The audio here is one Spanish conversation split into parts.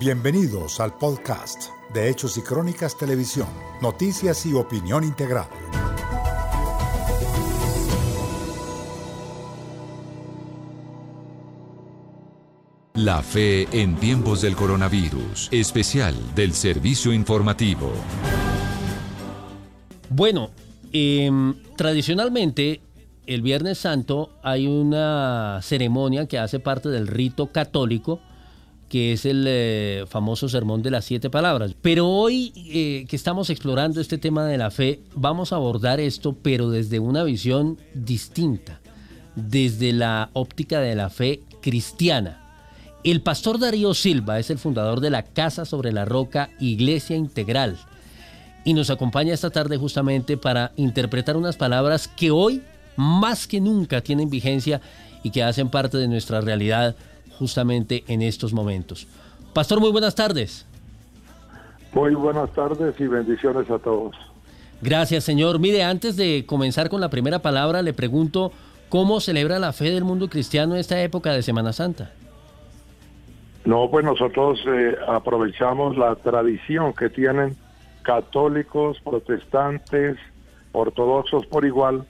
Bienvenidos al podcast de Hechos y Crónicas Televisión, noticias y opinión integral. La fe en tiempos del coronavirus, especial del servicio informativo. Bueno, em, tradicionalmente el Viernes Santo hay una ceremonia que hace parte del rito católico, que es el eh, famoso sermón de las siete palabras. Pero hoy eh, que estamos explorando este tema de la fe, vamos a abordar esto, pero desde una visión distinta, desde la óptica de la fe cristiana. El pastor Darío Silva es el fundador de la Casa sobre la Roca Iglesia Integral y nos acompaña esta tarde justamente para interpretar unas palabras que hoy más que nunca tienen vigencia y que hacen parte de nuestra realidad justamente en estos momentos. Pastor, muy buenas tardes. Muy buenas tardes y bendiciones a todos. Gracias, Señor. Mire, antes de comenzar con la primera palabra, le pregunto, ¿cómo celebra la fe del mundo cristiano esta época de Semana Santa? No, pues nosotros eh, aprovechamos la tradición que tienen católicos, protestantes, ortodoxos por igual,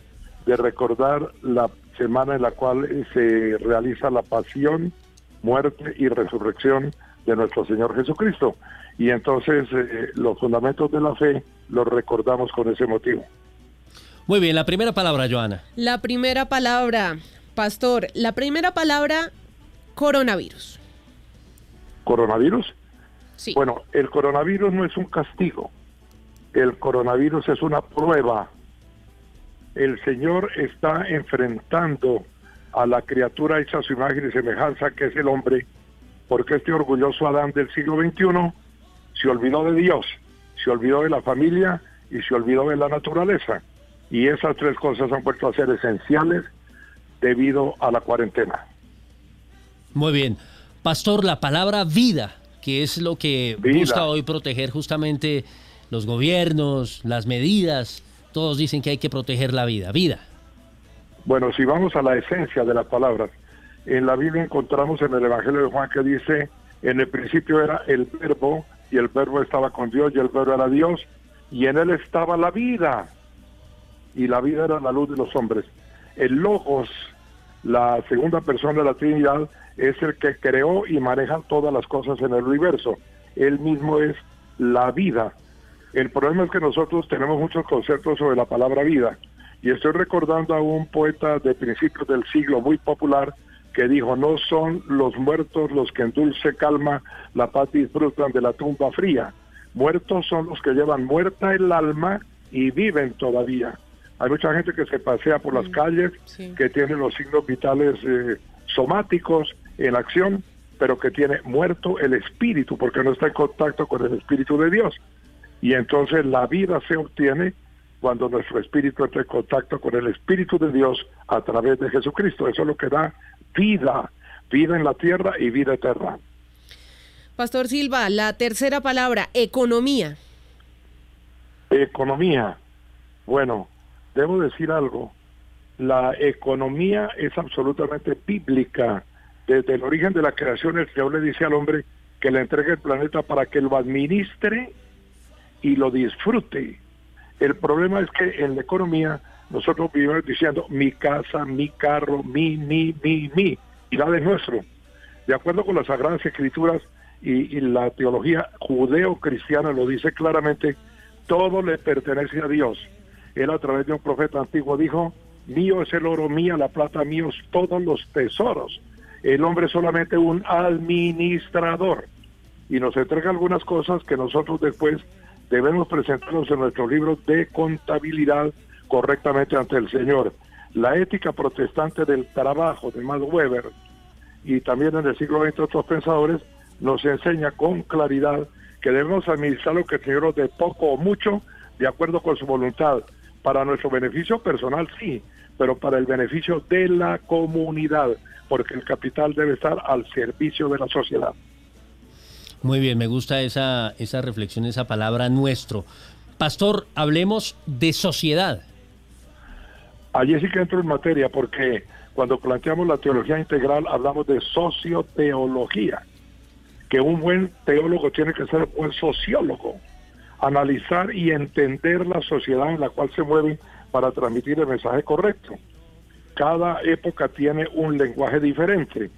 de recordar la semana en la cual eh, se realiza la pasión, muerte y resurrección de nuestro Señor Jesucristo. Y entonces eh, los fundamentos de la fe los recordamos con ese motivo. Muy bien, la primera palabra, Joana. La primera palabra, pastor, la primera palabra, coronavirus. ¿Coronavirus? Sí. Bueno, el coronavirus no es un castigo, el coronavirus es una prueba. El Señor está enfrentando a la criatura hecha a su imagen y semejanza, que es el hombre, porque este orgulloso Adán del siglo XXI se olvidó de Dios, se olvidó de la familia y se olvidó de la naturaleza. Y esas tres cosas han vuelto a ser esenciales debido a la cuarentena. Muy bien. Pastor, la palabra vida, que es lo que busca hoy proteger justamente los gobiernos, las medidas, todos dicen que hay que proteger la vida. Vida. Bueno, si vamos a la esencia de las palabras, en la Biblia encontramos en el Evangelio de Juan que dice, en el principio era el verbo y el verbo estaba con Dios y el verbo era Dios y en él estaba la vida y la vida era la luz de los hombres. El logos, la segunda persona de la Trinidad, es el que creó y maneja todas las cosas en el universo. Él mismo es la vida. El problema es que nosotros tenemos muchos conceptos sobre la palabra vida. Y estoy recordando a un poeta de principios del siglo muy popular que dijo, no son los muertos los que en dulce calma la paz disfrutan de la tumba fría. Muertos son los que llevan muerta el alma y viven todavía. Hay mucha gente que se pasea por las calles, que tiene los signos vitales eh, somáticos en acción, pero que tiene muerto el espíritu porque no está en contacto con el espíritu de Dios. Y entonces la vida se obtiene cuando nuestro espíritu entra en contacto con el espíritu de Dios a través de Jesucristo. Eso es lo que da vida, vida en la tierra y vida eterna. Pastor Silva, la tercera palabra, economía. Economía. Bueno, debo decir algo. La economía es absolutamente bíblica. Desde el origen de la creación, el Señor le dice al hombre que le entregue el planeta para que lo administre y lo disfrute. El problema es que en la economía nosotros vivimos diciendo mi casa, mi carro, mi, mi, mi, mi, y la de nuestro. De acuerdo con las Sagradas Escrituras y, y la teología judeo-cristiana lo dice claramente, todo le pertenece a Dios. Él a través de un profeta antiguo dijo, mío es el oro, mía la plata, míos todos los tesoros. El hombre es solamente un administrador y nos entrega algunas cosas que nosotros después debemos presentarnos en nuestros libros de contabilidad correctamente ante el Señor. La ética protestante del trabajo de Max Weber y también en el siglo XX otros pensadores nos enseña con claridad que debemos administrar lo que el Señor nos dé poco o mucho de acuerdo con su voluntad. Para nuestro beneficio personal sí, pero para el beneficio de la comunidad, porque el capital debe estar al servicio de la sociedad. Muy bien, me gusta esa, esa reflexión, esa palabra nuestro. Pastor, hablemos de sociedad. Allí sí que entro en materia porque cuando planteamos la teología integral hablamos de socioteología. que un buen teólogo tiene que ser un buen sociólogo, analizar y entender la sociedad en la cual se mueve para transmitir el mensaje correcto. Cada época tiene un lenguaje diferente.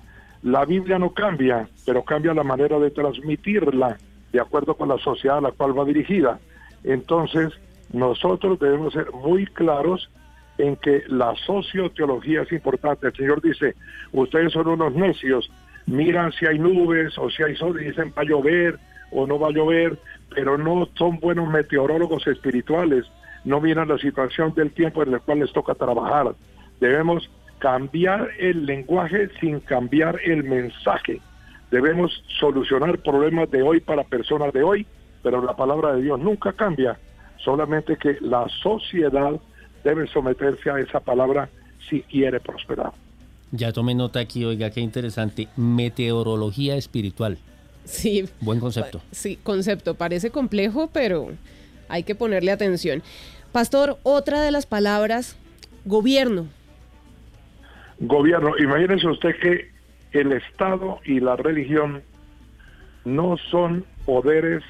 La Biblia no cambia, pero cambia la manera de transmitirla de acuerdo con la sociedad a la cual va dirigida. Entonces, nosotros debemos ser muy claros en que la socioteología es importante. El Señor dice, ustedes son unos necios, miran si hay nubes o si hay sol y dicen va a llover o no va a llover, pero no son buenos meteorólogos espirituales, no miran la situación del tiempo en el cual les toca trabajar. Debemos cambiar el lenguaje sin cambiar el mensaje. Debemos solucionar problemas de hoy para personas de hoy, pero la palabra de Dios nunca cambia, solamente que la sociedad debe someterse a esa palabra si quiere prosperar. Ya tomé nota aquí, oiga, qué interesante. Meteorología espiritual. Sí. Buen concepto. Sí, concepto. Parece complejo, pero hay que ponerle atención. Pastor, otra de las palabras, gobierno. Gobierno. Imagínese usted que el Estado y la religión no son poderes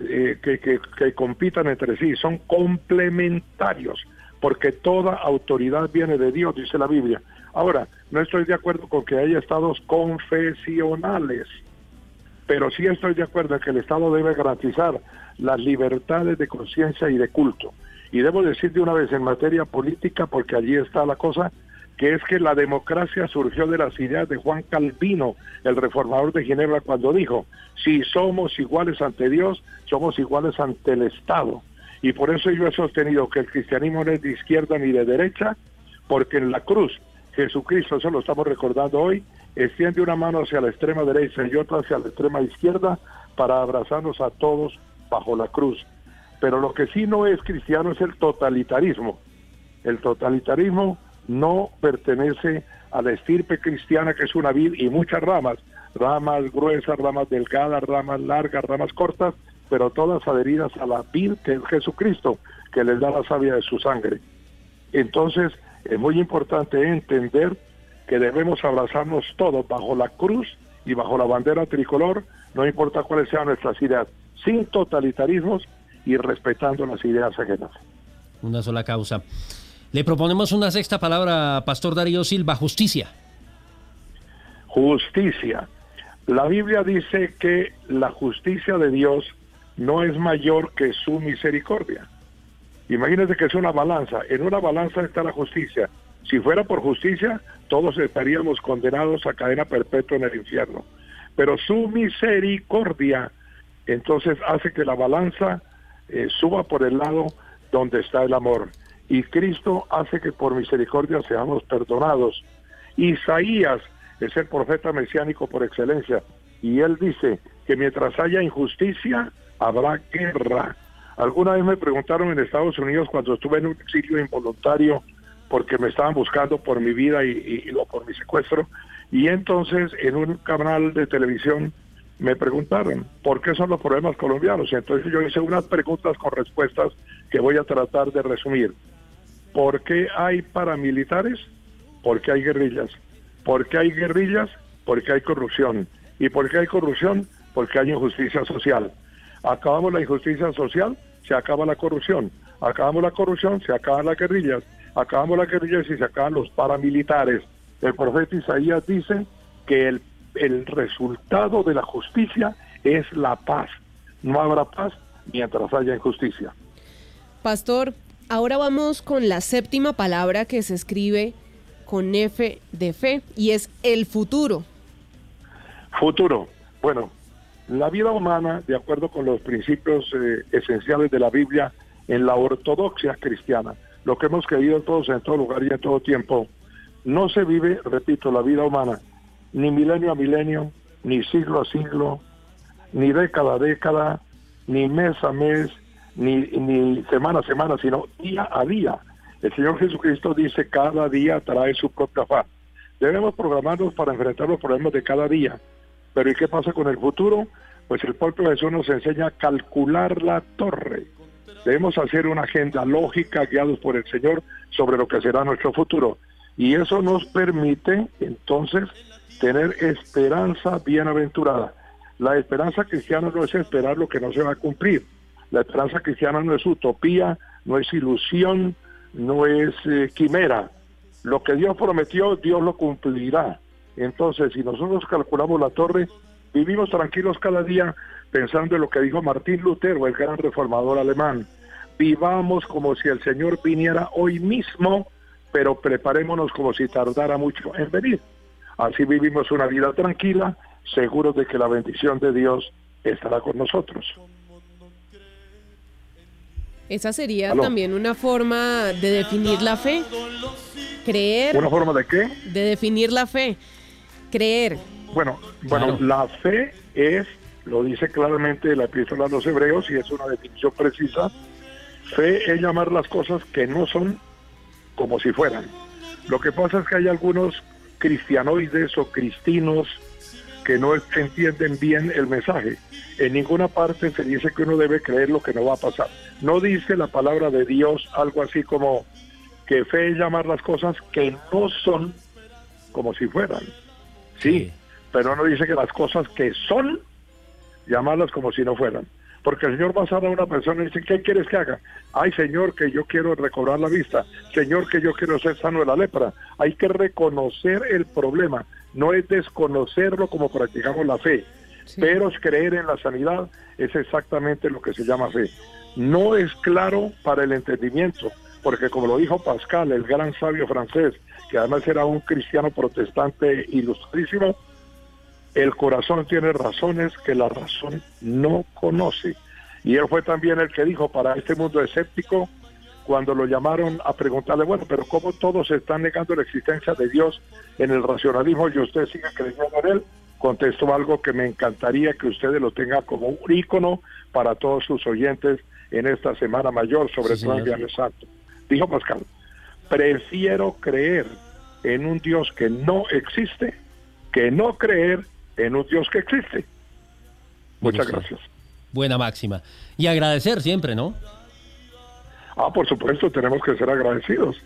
eh, que, que compitan entre sí, son complementarios porque toda autoridad viene de Dios, dice la Biblia. Ahora, no estoy de acuerdo con que haya estados confesionales, pero sí estoy de acuerdo en que el Estado debe garantizar las libertades de conciencia y de culto. Y debo decir de una vez en materia política, porque allí está la cosa, que es que la democracia surgió de las ideas de Juan Calvino, el reformador de Ginebra, cuando dijo, si somos iguales ante Dios, somos iguales ante el Estado. Y por eso yo he sostenido que el cristianismo no es de izquierda ni de derecha, porque en la cruz Jesucristo, eso lo estamos recordando hoy, extiende una mano hacia la extrema derecha y otra hacia la extrema izquierda para abrazarnos a todos bajo la cruz. Pero lo que sí no es cristiano es el totalitarismo. El totalitarismo no pertenece a la estirpe cristiana que es una vid y muchas ramas, ramas gruesas, ramas delgadas, ramas largas, ramas cortas, pero todas adheridas a la vid que es Jesucristo, que les da la savia de su sangre. Entonces, es muy importante entender que debemos abrazarnos todos bajo la cruz y bajo la bandera tricolor, no importa cuáles sean nuestras ideas, sin totalitarismos y respetando las ideas ajenas. Una sola causa. Le proponemos una sexta palabra, Pastor Darío Silva, justicia. Justicia. La Biblia dice que la justicia de Dios no es mayor que su misericordia. Imagínense que es una balanza. En una balanza está la justicia. Si fuera por justicia, todos estaríamos condenados a cadena perpetua en el infierno. Pero su misericordia entonces hace que la balanza eh, suba por el lado donde está el amor. Y Cristo hace que por misericordia seamos perdonados. Isaías es el profeta mesiánico por excelencia. Y él dice que mientras haya injusticia, habrá guerra. Alguna vez me preguntaron en Estados Unidos cuando estuve en un exilio involuntario porque me estaban buscando por mi vida y, y, por mi secuestro. Y entonces en un canal de televisión me preguntaron por qué son los problemas colombianos. Y entonces yo hice unas preguntas con respuestas que voy a tratar de resumir. ¿Por qué hay paramilitares? Porque hay guerrillas. ¿Por qué hay guerrillas? Porque hay corrupción. ¿Y por qué hay corrupción? Porque hay injusticia social. Acabamos la injusticia social, se acaba la corrupción. Acabamos la corrupción, se acaban las guerrillas. Acabamos las guerrillas y se acaban los paramilitares. El profeta Isaías dice que el, el resultado de la justicia es la paz. No habrá paz mientras haya injusticia. Pastor, ahora vamos con la séptima palabra que se escribe con F de fe y es el futuro. Futuro. Bueno, la vida humana, de acuerdo con los principios eh, esenciales de la Biblia, en la ortodoxia cristiana, lo que hemos creído todos en todo lugar y en todo tiempo, no se vive, repito, la vida humana, ni milenio a milenio, ni siglo a siglo, ni década a década, ni mes a mes, ni, ni semana a semana, sino día a día. El Señor Jesucristo dice, cada día trae su propia paz. Debemos programarnos para enfrentar los problemas de cada día pero ¿y qué pasa con el futuro? Pues el propio Jesús nos enseña a calcular la torre. Debemos hacer una agenda lógica guiados por el Señor sobre lo que será nuestro futuro. Y eso nos permite entonces tener esperanza bienaventurada. La esperanza cristiana no es esperar lo que no se va a cumplir. La esperanza cristiana no es utopía, no es ilusión, no es eh, quimera. Lo que Dios prometió, Dios lo cumplirá. Entonces, si nosotros calculamos la torre, vivimos tranquilos cada día pensando en lo que dijo Martín Lutero, el gran reformador alemán. Vivamos como si el Señor viniera hoy mismo, pero preparémonos como si tardara mucho en venir. Así vivimos una vida tranquila, seguros de que la bendición de Dios estará con nosotros. Esa sería también una forma de definir la fe. Creer. ¿Una forma de qué? De definir la fe. Creer. Bueno, bueno, la fe es, lo dice claramente la epístola a los hebreos y es una definición precisa. Fe es llamar las cosas que no son como si fueran. Lo que pasa es que hay algunos cristianoides o cristinos que no entienden bien el mensaje. En ninguna parte se dice que uno debe creer lo que no va a pasar. No dice la palabra de Dios algo así como que fe es llamar las cosas que no son como si fueran. Sí, pero no dice que las cosas que son, llamarlas como si no fueran. Porque el Señor va a a una persona y dice, ¿qué quieres que haga? Ay, Señor, que yo quiero recobrar la vista. Señor, que yo quiero ser sano de la lepra. Hay que reconocer el problema no es desconocerlo como practicamos la fe, pero creer en la sanidad es exactamente lo que se llama fe. No es claro para el entendimiento, porque como lo dijo Pascal, el gran sabio francés, que además era un cristiano protestante ilustrísimo, el corazón tiene razones que la razón no conoce. Y él fue también el que dijo, para este mundo escéptico, cuando lo llamaron a preguntarle, bueno, pero ¿cómo todos están negando la existencia de Dios en el racionalismo y usted sigue creyendo en él? Contestó algo que me encantaría que ustedes lo tengan como un ícono para todos sus oyentes en esta Semana Mayor, sobre todo en Viernes Santo. Dijo Pascal, prefiero creer en un Dios que no existe que no creer en un Dios que existe. Muchas gracias. Buena máxima. Y agradecer siempre, ¿no? Ah, por supuesto, tenemos que ser agradecidos,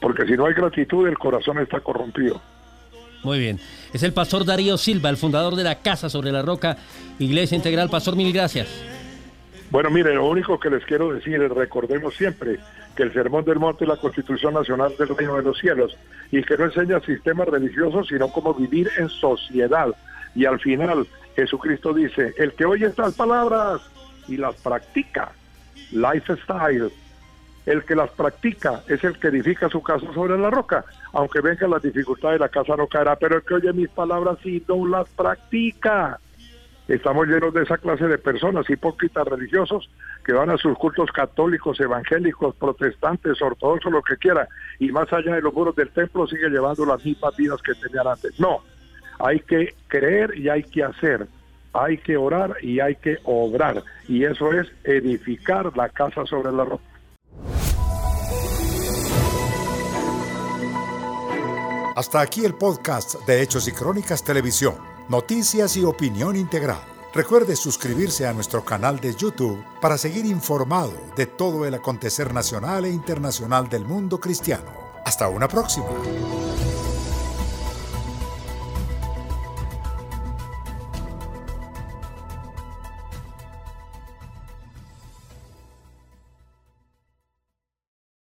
porque si no hay gratitud, el corazón está corrompido. Muy bien. Es el pastor Darío Silva, el fundador de la Casa sobre la Roca, Iglesia Integral. Pastor, mil gracias. Bueno, mire, lo único que les quiero decir es recordemos siempre que el Sermón del Monte es la Constitución Nacional del Reino de los Cielos y que no enseña sistemas religiosos, sino cómo vivir en sociedad. Y al final, Jesucristo dice, el que oye estas palabras y las practica, lifestyle, el que las practica es el que edifica su casa sobre la roca. Aunque vengan las dificultades, la casa no caerá, pero el que oye mis palabras y no las practica. Estamos llenos de esa clase de personas, hipócritas religiosos, que van a sus cultos católicos, evangélicos, protestantes, ortodoxos, lo que quiera, y más allá de los muros del templo sigue llevando las mismas vidas que tenían antes. No, hay que creer y hay que hacer, hay que orar y hay que obrar, y eso es edificar la casa sobre la roca. Hasta aquí el podcast de Hechos y Crónicas Televisión, noticias y opinión integral. Recuerde suscribirse a nuestro canal de YouTube para seguir informado de todo el acontecer nacional e internacional del mundo cristiano. Hasta una próxima.